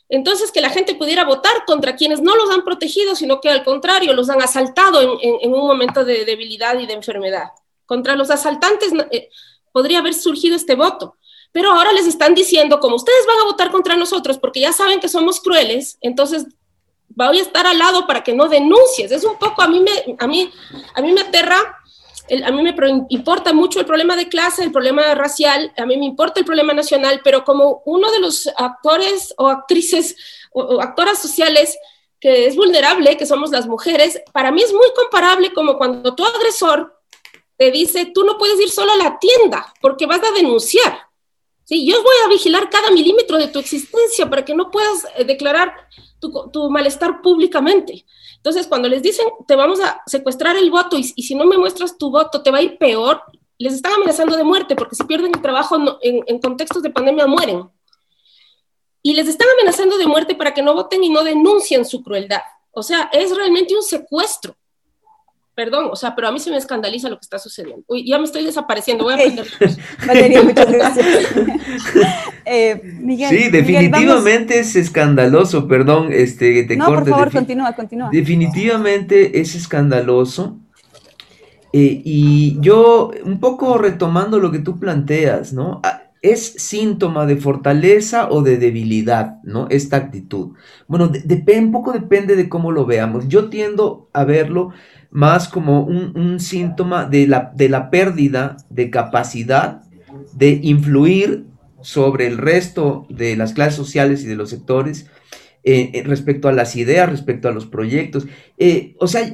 Entonces, que la gente pudiera votar contra quienes no los han protegido, sino que al contrario, los han asaltado en, un momento de debilidad y de enfermedad. Contra los asaltantes eh, podría haber surgido este voto. Pero ahora les están diciendo, como ustedes van a votar contra nosotros porque ya saben que somos crueles, entonces voy a estar al lado para que no denuncies. Es un poco, a mí me, a mí, a mí me aterra, a mí me importa mucho el problema de clase, el problema racial, a mí me importa el problema nacional, pero como uno de los actores o actrices o, actoras sociales que es vulnerable, que somos las mujeres, para mí es muy comparable como cuando tu agresor te dice, tú no puedes ir solo a la tienda porque vas a denunciar. Sí, yo voy a vigilar cada milímetro de tu existencia para que no puedas eh, declarar tu, malestar públicamente. Entonces, cuando les dicen, te vamos a secuestrar el voto y, si no me muestras tu voto, te va a ir peor, les están amenazando de muerte porque si pierden el trabajo en, en contextos de pandemia mueren. Y les están amenazando de muerte para que no voten y no denuncien su crueldad. O sea, es realmente un secuestro perdón, o sea, pero a mí se me escandaliza lo que está sucediendo. Uy, ya me estoy desapareciendo, voy a aprender. Valeria, muchas gracias. eh, Miguel, sí, definitivamente es escandaloso, perdón, este, te no, por favor, continúa, continúa. Definitivamente es escandaloso. Eh, y yo, un poco retomando lo que tú planteas, ¿no? Ah, ¿Es síntoma de fortaleza o de debilidad, ¿no? Esta actitud. Bueno, de, un poco depende de cómo lo veamos. Yo tiendo a verlo más como un, síntoma de la, de la pérdida de capacidad de influir sobre el resto de las clases sociales y de los sectores eh, eh, respecto a las ideas, respecto a los proyectos. Eh, o sea,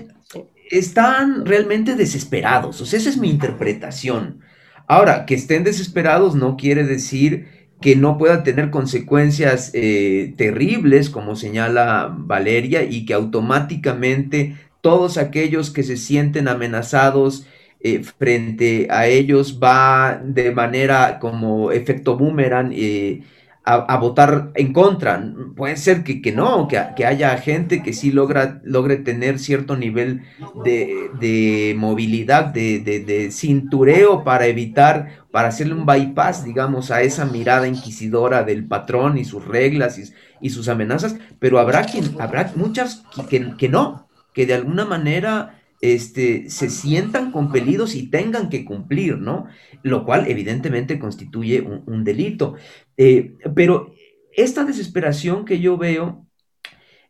están realmente desesperados. O sea, esa es mi interpretación. Ahora, que estén desesperados no quiere decir que no pueda tener consecuencias terribles, como señala Valeria, y que automáticamente todos aquellos que se sienten amenazados eh, frente a ellos va de manera como efecto boomerang eh, a, votar en contra. Puede ser que, que no, que, que, haya gente que sí logra, logre tener cierto nivel de, movilidad, de, cintureo para evitar, para hacerle un bypass, digamos, a esa mirada inquisidora del patrón y sus reglas y, sus amenazas, pero habrá quien, habrá muchas que, que no, que de alguna manera este, se sientan compelidos y tengan que cumplir, ¿no? Lo cual evidentemente constituye un, delito. Eh, pero esta desesperación que yo veo,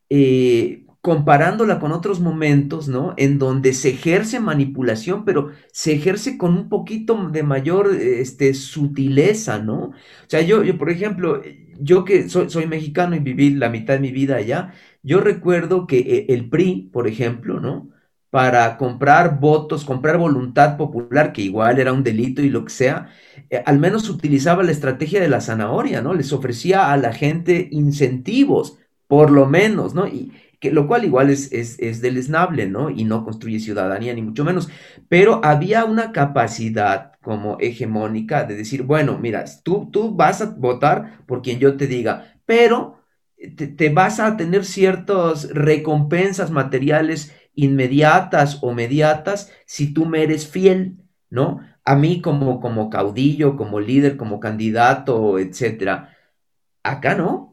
eh, comparándola con otros momentos, ¿no? En donde se ejerce manipulación, pero se ejerce con un poquito de mayor este, sutileza, ¿no? O sea, yo, yo por ejemplo, yo que soy, mexicano y viví la mitad de mi vida allá, yo recuerdo que eh, el PRI, por ejemplo, ¿no? Para comprar votos, comprar voluntad popular, que igual era un delito y lo que sea, eh, al menos utilizaba la estrategia de la zanahoria, ¿no? Les ofrecía a la gente incentivos, por lo menos, ¿no? Y lo cual igual es, es, es deleznable, ¿no? Y no construye ciudadanía, ni mucho menos. Pero había una capacidad como hegemónica de decir, bueno, mira, tú, tú vas a votar por quien yo te diga, pero te, vas a tener ciertas recompensas materiales inmediatas o mediatas si tú me eres fiel, ¿no? A mí como, como caudillo, como líder, como candidato, etcétera. Acá no.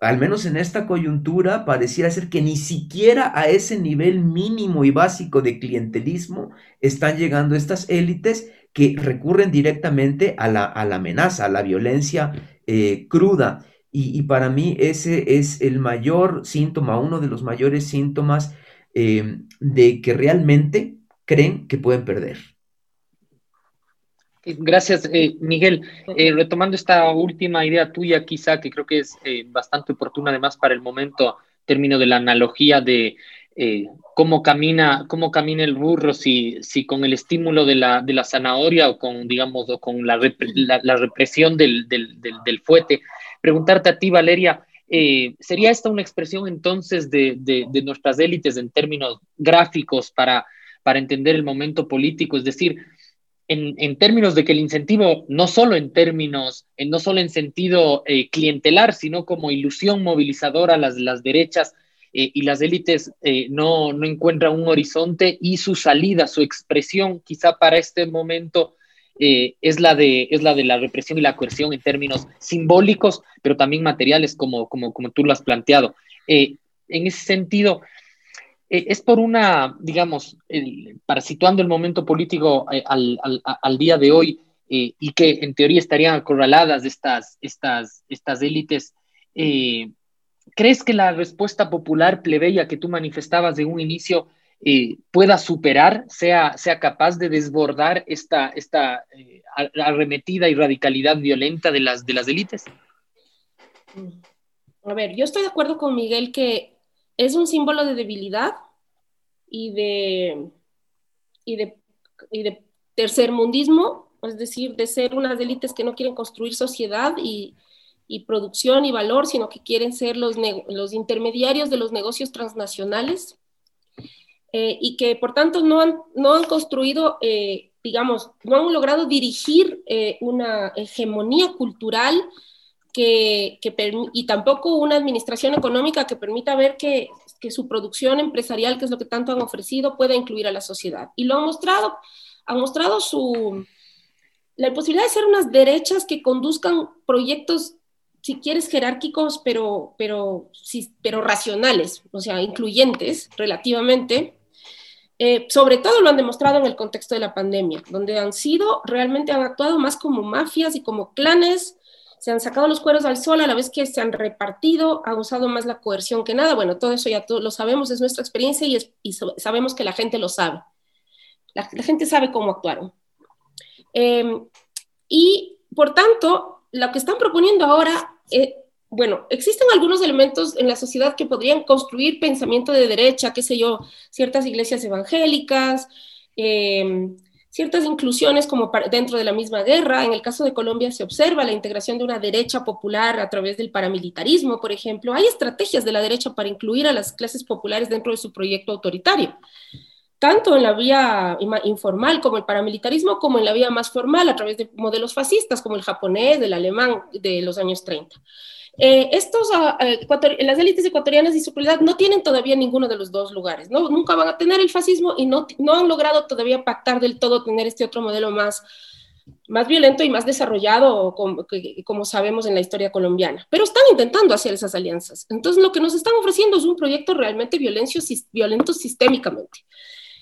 Al menos en esta coyuntura pareciera ser que ni siquiera a ese nivel mínimo y básico de clientelismo están llegando estas élites que recurren directamente a la, a la amenaza, a la violencia eh, cruda. Y, para mí ese es el mayor síntoma, uno de los mayores síntomas eh, de que realmente creen que pueden perder. Gracias, eh, Miguel. Eh, retomando esta última idea tuya, quizá que creo que es bastante oportuna además para el momento, término de la analogía de cómo camina, cómo camina el burro, si, si con el estímulo de la, de la zanahoria o con, digamos, o con la, la, represión del, del, del, fuete, preguntarte a ti, Valeria, eh, ¿sería esta una expresión entonces de, de, nuestras élites en términos gráficos para, para entender el momento político? Es decir, en, en, términos de que el incentivo, no solo en términos, en, no solo en sentido eh, clientelar, sino como ilusión movilizadora, las, las derechas eh, y las élites no, no encuentran un horizonte y su salida, su expresión quizá para este momento eh, es, la de, es la de la represión y la coerción en términos simbólicos, pero también materiales, como, como, como tú lo has planteado. Eh, en ese sentido, eh, es por una, digamos, para situando el momento político al, al, día de hoy y que en teoría estarían acorraladas estas, estas, estas élites, ¿crees que la respuesta popular plebeya que tú manifestabas de un inicio eh, pueda superar, sea, sea capaz de desbordar esta, esta eh, arremetida y radicalidad violenta de las, de las élites? A ver, yo estoy de acuerdo con Miguel que es un símbolo de debilidad y de, y de, y de tercermundismo, es decir, de ser unas élites que no quieren construir sociedad y, y producción y valor, sino que quieren ser los, los intermediarios de los negocios transnacionales eh, y que por tanto no han, no han construido, eh, digamos, no han logrado dirigir eh, una hegemonía cultural que, que y tampoco una administración económica que permita ver que, que, su producción empresarial, que es lo que tanto han ofrecido, pueda incluir a la sociedad. Y lo han mostrado, han mostrado su, la posibilidad de ser unas derechas que conduzcan proyectos si quieres, jerárquicos, pero, pero, pero racionales, o sea, incluyentes relativamente. Eh, sobre todo lo han demostrado en el contexto de la pandemia, donde han sido, realmente han actuado más como mafias y como clanes, se han sacado los cueros al sol a la vez que se han repartido, han usado más la coerción que nada. Bueno, todo eso ya todo lo sabemos, es nuestra experiencia y, sabemos que la gente lo sabe. La, gente sabe cómo actuaron. Eh, y por tanto, lo que están proponiendo ahora, eh, bueno, existen algunos elementos en la sociedad que podrían construir pensamiento de derecha, qué sé yo, ciertas iglesias evangélicas, em, ciertas inclusiones como dentro de la misma guerra. En el caso de Colombia se observa la integración de una derecha popular a través del paramilitarismo, por ejemplo. Hay estrategias de la derecha para incluir a las clases populares dentro de su proyecto autoritario tanto en la vía informal como el paramilitarismo, como en la vía más formal a través de modelos fascistas como el japonés, el alemán de los años 30. Eh, estos, uh, las élites ecuatorianas y su calidad no tienen todavía ninguno de los dos lugares, ¿no? nunca van a tener el fascismo y no, no han logrado todavía pactar del todo tener este otro modelo más, más violento y más desarrollado, como, como, sabemos en la historia colombiana. Pero están intentando hacer esas alianzas. Entonces, lo que nos están ofreciendo es un proyecto realmente violento sistémicamente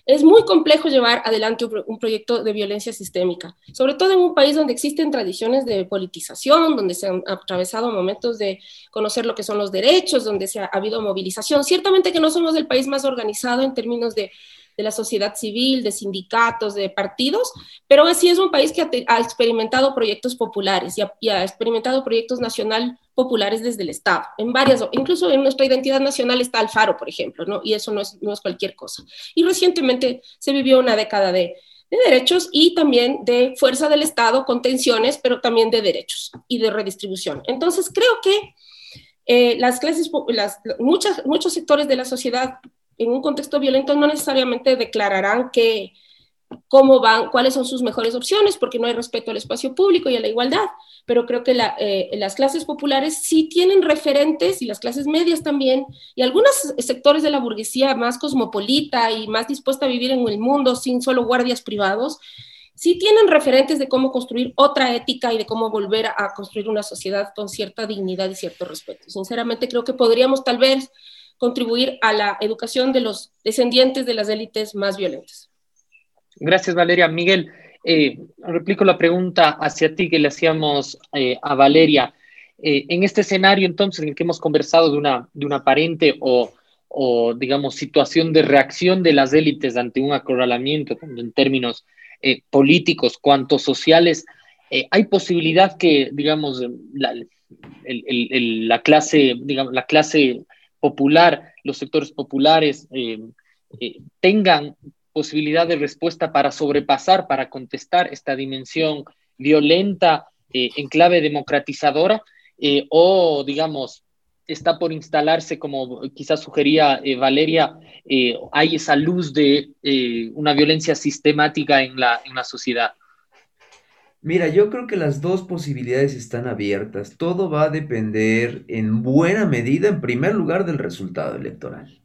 es muy complejo llevar adelante un, proyecto de violencia sistémica, sobre todo en un país donde existen tradiciones de politización, donde se han atravesado momentos de conocer lo que son los derechos, donde se ha, habido movilización. Ciertamente que no somos el país más organizado en términos de de la sociedad civil, de sindicatos, de partidos, pero sí es un país que ha, experimentado proyectos populares y ha, experimentado proyectos nacional populares desde el Estado, en varias, incluso en nuestra identidad nacional está Alfaro, por ejemplo, ¿no? Y eso no es, no es cualquier cosa. Y recientemente se vivió una década de, de derechos y también de fuerza del Estado con tensiones, pero también de derechos y de redistribución. Entonces, creo que eh, las clases, las, muchas, muchos sectores de la sociedad en un contexto violento no necesariamente declararán que cómo van, cuáles son sus mejores opciones, porque no hay respeto al espacio público y a la igualdad. Pero creo que eh, las clases populares sí tienen referentes y las clases medias también, y algunos sectores de la burguesía más cosmopolita y más dispuesta a vivir en el mundo sin solo guardias privados, sí tienen referentes de cómo construir otra ética y de cómo volver a construir una sociedad con cierta dignidad y cierto respeto. Sinceramente creo que podríamos tal vez contribuir a la educación de los descendientes de las élites más violentas. Gracias, Valeria. Miguel, eh, replico la pregunta hacia ti que le hacíamos eh, a Valeria. Eh, en este escenario, entonces, en el que hemos conversado de una, de una aparente o, o, digamos, situación de reacción de las élites ante un acorralamiento, en términos políticos cuanto sociales, ¿hay posibilidad que, digamos, la, la clase, digamos, la clase popular, los sectores populares eh, eh, tengan posibilidad de respuesta para sobrepasar, para contestar esta dimensión violenta eh, en clave democratizadora, o digamos, está por instalarse, como quizás sugería Valeria, hay esa luz de una violencia sistemática en la, en la sociedad. Mira, yo creo que las dos posibilidades están abiertas. Todo va a depender en buena medida, en primer lugar, del resultado electoral.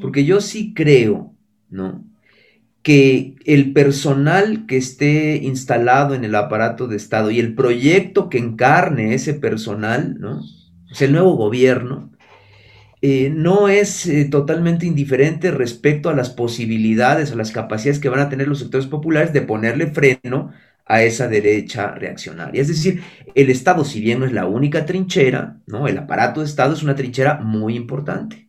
Porque yo sí creo, ¿no? Que el personal que esté instalado en el aparato de Estado y el proyecto que encarne ese personal, ¿no? O el nuevo gobierno, eh, no es eh, totalmente indiferente respecto a las posibilidades o las capacidades que van a tener los sectores populares de ponerle freno a esa derecha reaccionaria. Es decir, el Estado, si bien no es la única trinchera, ¿no? el aparato de Estado es una trinchera muy importante,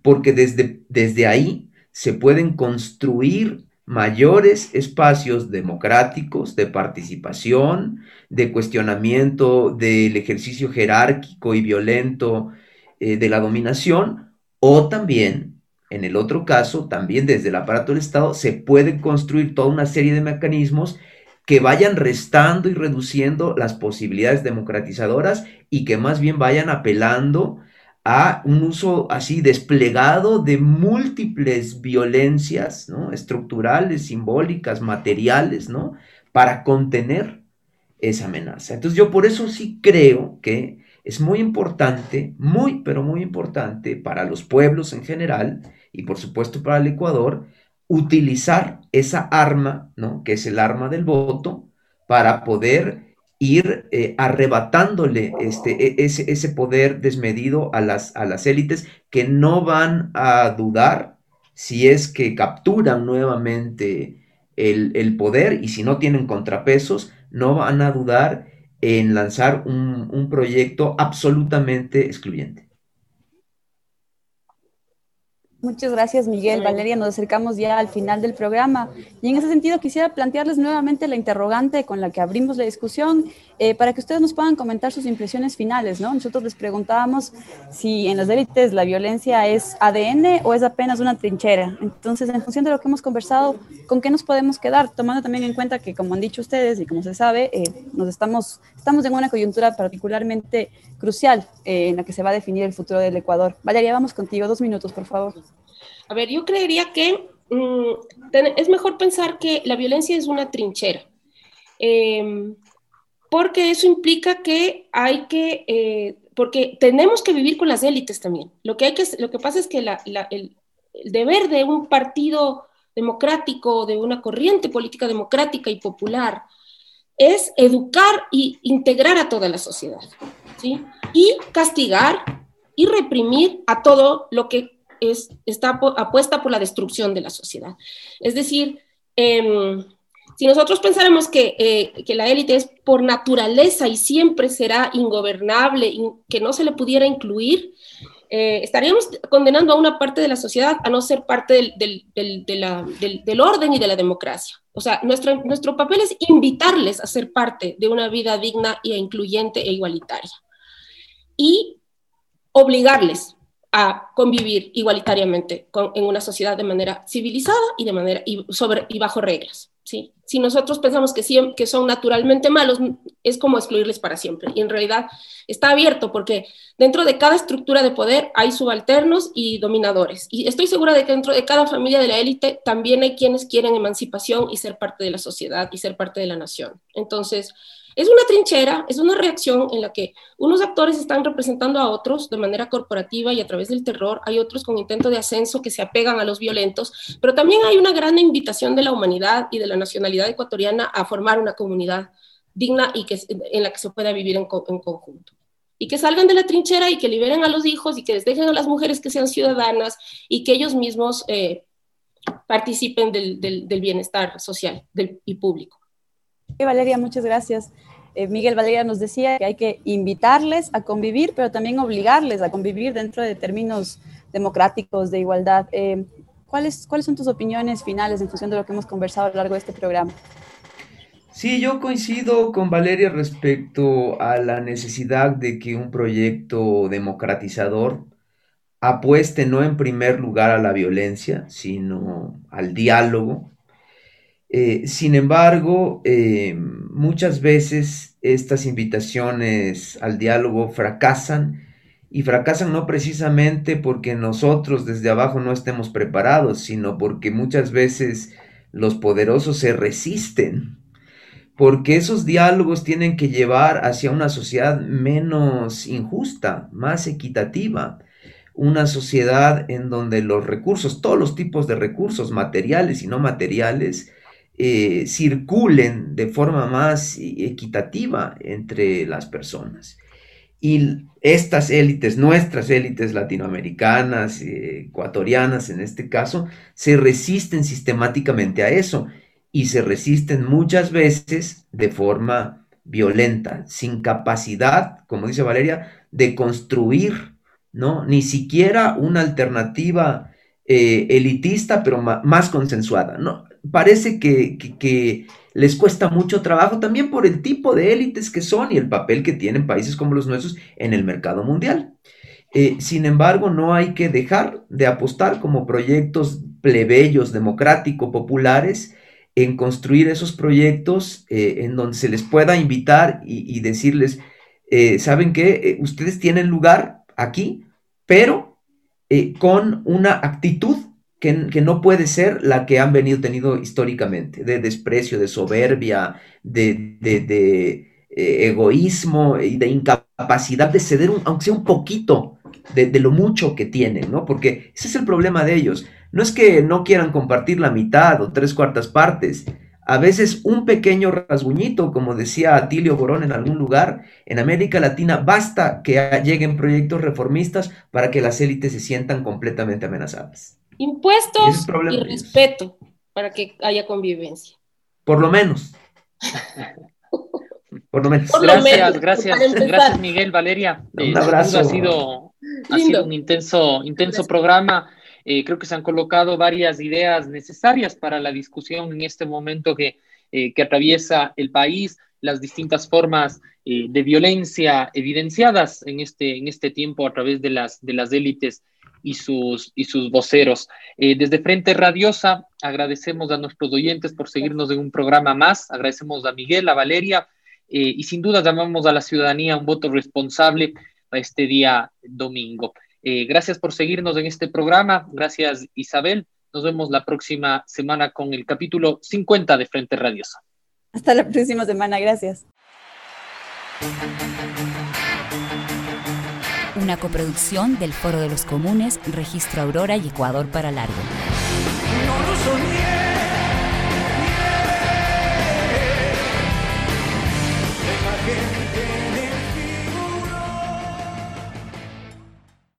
porque desde, desde ahí se pueden construir mayores espacios democráticos de participación, de cuestionamiento del ejercicio jerárquico y violento eh, de la dominación, o también, en el otro caso, también desde el aparato del Estado, se puede construir toda una serie de mecanismos que vayan restando y reduciendo las posibilidades democratizadoras y que más bien vayan apelando a un uso así desplegado de múltiples violencias ¿no? estructurales, simbólicas, materiales, ¿no? para contener esa amenaza. Entonces yo por eso sí creo que es muy importante, muy, pero muy importante para los pueblos en general y por supuesto para el Ecuador, utilizar esa arma, ¿no? que es el arma del voto, para poder ir eh, arrebatándole este, e, ese, ese, poder desmedido a las, a las élites que no van a dudar si es que capturan nuevamente el, el, poder y si no tienen contrapesos, no van a dudar en lanzar un, un proyecto absolutamente excluyente. Muchas gracias, Miguel. Valeria, nos acercamos ya al final del programa. Y en ese sentido quisiera plantearles nuevamente la interrogante con la que abrimos la discusión eh, para que ustedes nos puedan comentar sus impresiones finales. ¿no? Nosotros les preguntábamos si en las élites la violencia es ADN o es apenas una trinchera. Entonces, en función de lo que hemos conversado, ¿con qué nos podemos quedar? Tomando también en cuenta que, como han dicho ustedes y como se sabe, eh, nos estamos, estamos en una coyuntura particularmente crucial eh, en la que se va a definir el futuro del Ecuador. Valeria, vamos contigo. Dos minutos, por favor. A ver, yo creería que mm, es mejor pensar que la violencia es una trinchera, em, porque eso implica que hay que, eh, porque tenemos que vivir con las élites también. Lo que, hay que, lo que pasa es que el, el, deber de un partido democrático, de una corriente política democrática y popular, es educar e integrar a toda la sociedad, ¿sí? Y castigar y reprimir a todo lo que es, está apuesta por la destrucción de la sociedad. Es decir, em, si nosotros pensáramos que, eh, que la élite es por naturaleza y siempre será ingobernable, que no se le pudiera incluir, eh, estaríamos condenando a una parte de la sociedad a no ser parte del, del, del, del, orden y de la democracia. O sea, nuestro, nuestro papel es invitarles a ser parte de una vida digna e incluyente e igualitaria. Y obligarles a convivir igualitariamente en una sociedad de manera civilizada y, de manera, y, sobre, y bajo reglas. ¿sí? Si nosotros pensamos que, que son naturalmente malos, es como excluirles para siempre. Y en realidad está abierto porque dentro de cada estructura de poder hay subalternos y dominadores. Y estoy segura de que dentro de cada familia de la élite también hay quienes quieren emancipación y ser parte de la sociedad y ser parte de la nación. Entonces, es una trinchera, es una reacción en la que unos actores están representando a otros de manera corporativa y a través del terror, hay otros con intento de ascenso que se apegan a los violentos, pero también hay una gran invitación de la humanidad y de la nacionalidad ecuatoriana a formar una comunidad digna y que, en la que se pueda vivir en, conjunto. Y que salgan de la trinchera y que liberen a los hijos y que les dejen a las mujeres que sean ciudadanas y que ellos mismos eh, participen del, bienestar social y público. Valeria, muchas gracias. Eh, Miguel Valeria nos decía que hay que invitarles a convivir, pero también obligarles a convivir dentro de términos democráticos, de igualdad. Eh, ¿cuáles, ¿Cuáles son tus opiniones finales en función de lo que hemos conversado a lo largo de este programa? Sí, yo coincido con Valeria respecto a la necesidad de que un proyecto democratizador apueste no en primer lugar a la violencia, sino al diálogo, eh, sin embargo, eh, muchas veces estas invitaciones al diálogo fracasan y fracasan no precisamente porque nosotros desde abajo no estemos preparados, sino porque muchas veces los poderosos se resisten, porque esos diálogos tienen que llevar hacia una sociedad menos injusta, más equitativa, una sociedad en donde los recursos, todos los tipos de recursos, materiales y no materiales, eh, circulen de forma más equitativa entre las personas. Y estas élites, nuestras élites latinoamericanas, eh, ecuatorianas en este caso, se resisten sistemáticamente a eso. y se resisten muchas veces de forma violenta, sin capacidad, como dice Valeria, de construir, ¿no? Ni siquiera una alternativa eh, elitista, pero más consensuada, ¿no? Parece que, les cuesta mucho trabajo también por el tipo de élites que son y el papel que tienen países como los nuestros en el mercado mundial. Eh, sin embargo, no hay que dejar de apostar como proyectos plebeyos, democráticos, populares, en construir esos proyectos eh, en donde se les pueda invitar y, decirles, eh, ¿saben qué? ustedes tienen lugar aquí, pero con una actitud que, no puede ser la que han venido teniendo históricamente, de desprecio, de soberbia, de, de egoísmo y de incapacidad de ceder, aunque sea un poquito, de, lo mucho que tienen, ¿no? Porque ese es el problema de ellos. No es que no quieran compartir la mitad o tres cuartas partes. A veces un pequeño rasguñito, como decía Atilio Borón en algún lugar, en América Latina basta que lleguen proyectos reformistas para que las élites se sientan completamente amenazadas. Impuestos y, respeto para que haya convivencia. Por lo menos. Por lo menos. gracias, gracias, gracias Miguel, Valeria. Un eh, abrazo. Ha sido, ha sido un intenso, intenso programa. Eh, creo que se han colocado varias ideas necesarias para la discusión en este momento que, eh, que atraviesa el país, las distintas formas de violencia evidenciadas en este, en este tiempo a través de las, de las élites y sus, y sus voceros. desde Frente Radiosa agradecemos a nuestros oyentes por seguirnos en un programa más. Agradecemos a Miguel, a Valeria eh, y sin duda llamamos a la ciudadanía un voto responsable para este día domingo. Eh, gracias por seguirnos en este programa. Gracias, Isabel. Nos vemos la próxima semana con el capítulo 50 de Frente Radiosa. Hasta la próxima semana. Gracias. Una coproducción del Foro de los Comunes, Registro Aurora y Ecuador para Largo.